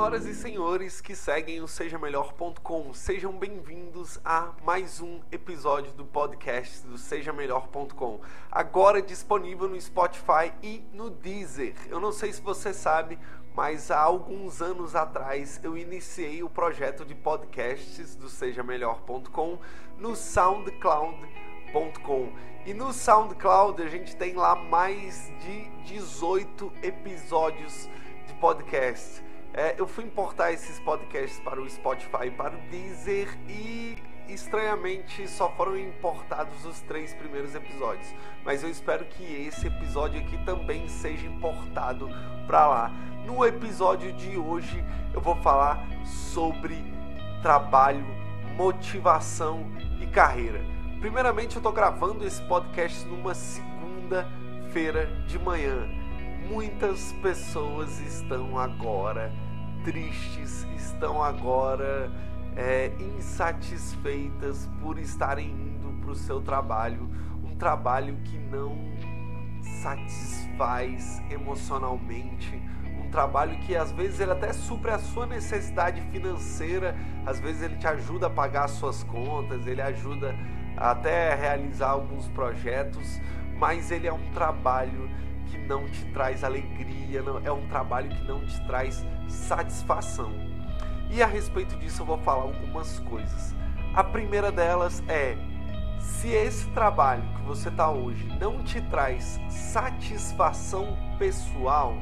Senhoras e senhores que seguem o sejamelhor.com, sejam bem-vindos a mais um episódio do podcast do sejamelhor.com. Agora disponível no Spotify e no Deezer. Eu não sei se você sabe, mas há alguns anos atrás eu iniciei o projeto de podcasts do sejamelhor.com no SoundCloud.com. E no SoundCloud a gente tem lá mais de 18 episódios de podcast. É, eu fui importar esses podcasts para o Spotify para o Deezer e estranhamente só foram importados os três primeiros episódios. Mas eu espero que esse episódio aqui também seja importado para lá. No episódio de hoje eu vou falar sobre trabalho, motivação e carreira. Primeiramente eu estou gravando esse podcast numa segunda-feira de manhã muitas pessoas estão agora tristes, estão agora é, insatisfeitas por estarem indo para o seu trabalho, um trabalho que não satisfaz emocionalmente, um trabalho que às vezes ele até supre a sua necessidade financeira, às vezes ele te ajuda a pagar as suas contas, ele ajuda até a realizar alguns projetos, mas ele é um trabalho que não te traz alegria, não, é um trabalho que não te traz satisfação. E a respeito disso eu vou falar algumas coisas. A primeira delas é: se esse trabalho que você está hoje não te traz satisfação pessoal,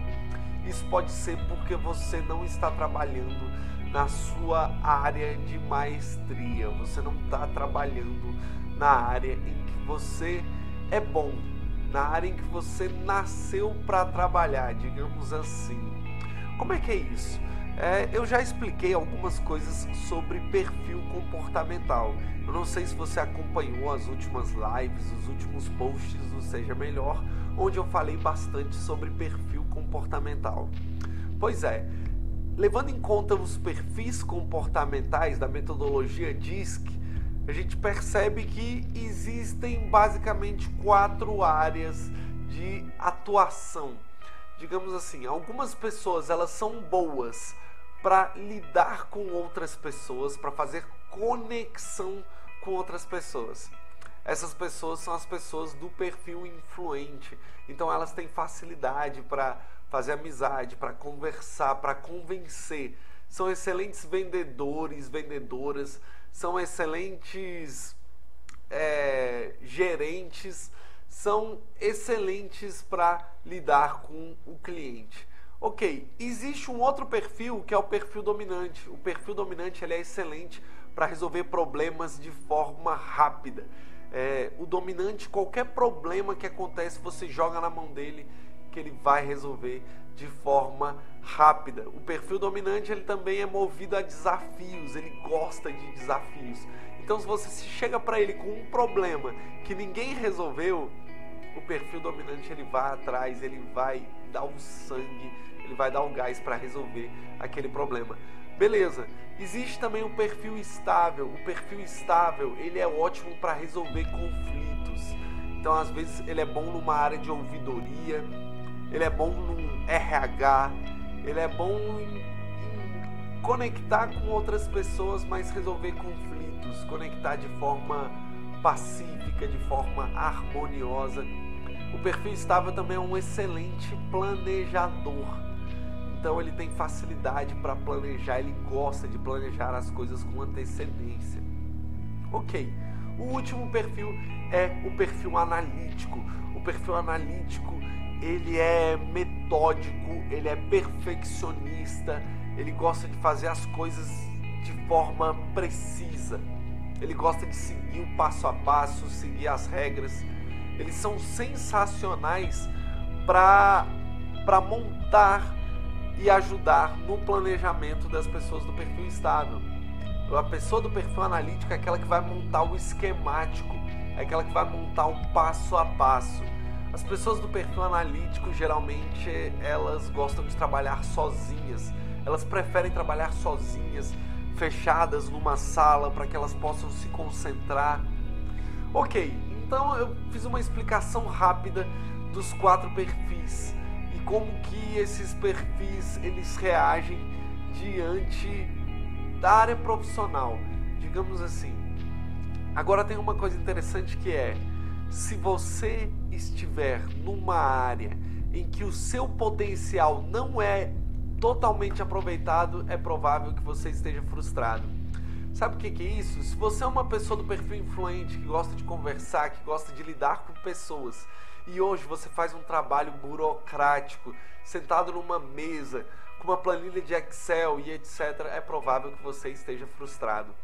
isso pode ser porque você não está trabalhando na sua área de maestria, você não está trabalhando na área em que você é bom, na área em que você nasceu para trabalhar, digamos assim. Como é que é isso? É, eu já expliquei algumas coisas sobre perfil comportamental. Eu não sei se você acompanhou as últimas lives, os últimos posts do Seja Melhor, onde eu falei bastante sobre perfil comportamental. Pois é, levando em conta os perfis comportamentais da metodologia DISC, a gente percebe que existem basicamente quatro áreas de atuação. Digamos assim, algumas pessoas elas são boas para lidar com outras pessoas, para fazer conexão com outras pessoas. Essas pessoas são as pessoas do perfil influente. Então elas têm facilidade para fazer amizade, para conversar, para convencer. São excelentes vendedores, vendedoras são excelentes é, gerentes, são excelentes para lidar com o cliente. Ok, existe um outro perfil que é o perfil dominante. O perfil dominante ele é excelente para resolver problemas de forma rápida. É, o dominante, qualquer problema que acontece, você joga na mão dele que ele vai resolver de forma rápida. O perfil dominante ele também é movido a desafios, ele gosta de desafios. Então se você chega para ele com um problema que ninguém resolveu, o perfil dominante ele vai atrás, ele vai dar o sangue, ele vai dar o gás para resolver aquele problema. Beleza. Existe também o perfil estável. O perfil estável, ele é ótimo para resolver conflitos. Então, às vezes, ele é bom numa área de ouvidoria, ele é bom num RH, ele é bom em, em conectar com outras pessoas, mas resolver conflitos, conectar de forma pacífica, de forma harmoniosa. O perfil estável também é um excelente planejador. Então ele tem facilidade para planejar, ele gosta de planejar as coisas com antecedência. Ok. O último perfil é o perfil analítico. O perfil analítico ele é metódico, ele é perfeccionista, ele gosta de fazer as coisas de forma precisa. Ele gosta de seguir o passo a passo, seguir as regras. Eles são sensacionais para para montar e ajudar no planejamento das pessoas do perfil estável. A pessoa do perfil analítico é aquela que vai montar o esquemático, é aquela que vai montar o passo a passo as pessoas do perfil analítico geralmente elas gostam de trabalhar sozinhas. Elas preferem trabalhar sozinhas, fechadas numa sala para que elas possam se concentrar. Ok, então eu fiz uma explicação rápida dos quatro perfis e como que esses perfis eles reagem diante da área profissional, digamos assim. Agora tem uma coisa interessante que é, se você estiver numa área em que o seu potencial não é totalmente aproveitado, é provável que você esteja frustrado. Sabe o que é isso? Se você é uma pessoa do perfil influente, que gosta de conversar, que gosta de lidar com pessoas, e hoje você faz um trabalho burocrático, sentado numa mesa, com uma planilha de Excel e etc., é provável que você esteja frustrado.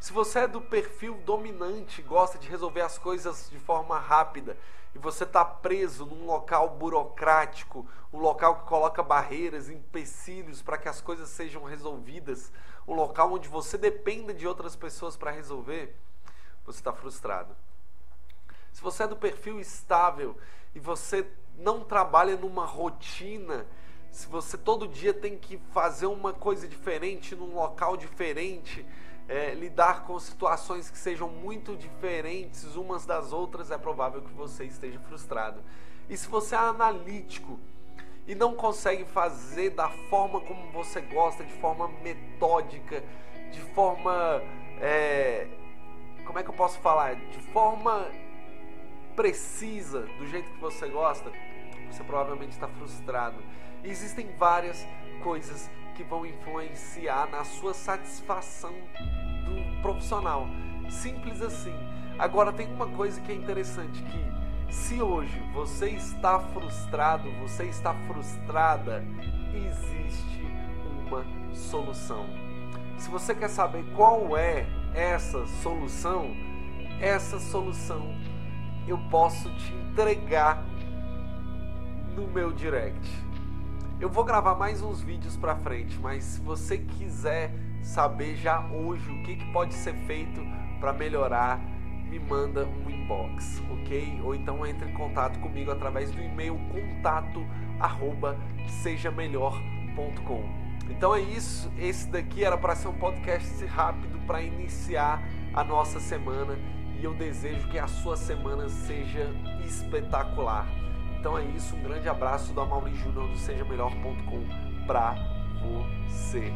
Se você é do perfil dominante, gosta de resolver as coisas de forma rápida e você está preso num local burocrático, um local que coloca barreiras, empecilhos para que as coisas sejam resolvidas, um local onde você dependa de outras pessoas para resolver, você está frustrado. Se você é do perfil estável e você não trabalha numa rotina, se você todo dia tem que fazer uma coisa diferente num local diferente, é, lidar com situações que sejam muito diferentes umas das outras, é provável que você esteja frustrado. E se você é analítico e não consegue fazer da forma como você gosta, de forma metódica, de forma. É, como é que eu posso falar? De forma precisa, do jeito que você gosta, você provavelmente está frustrado. E existem várias coisas que vão influenciar na sua satisfação do profissional. Simples assim. Agora tem uma coisa que é interessante que se hoje você está frustrado, você está frustrada, existe uma solução. Se você quer saber qual é essa solução, essa solução eu posso te entregar no meu direct. Eu vou gravar mais uns vídeos para frente, mas se você quiser saber já hoje o que, que pode ser feito para melhorar, me manda um inbox, ok? Ou então entre em contato comigo através do e-mail contato arroba sejamelhor.com. Então é isso, esse daqui era para ser um podcast rápido para iniciar a nossa semana e eu desejo que a sua semana seja espetacular. Então é isso, um grande abraço do Amaury Júnior do sejamelhor.com para você.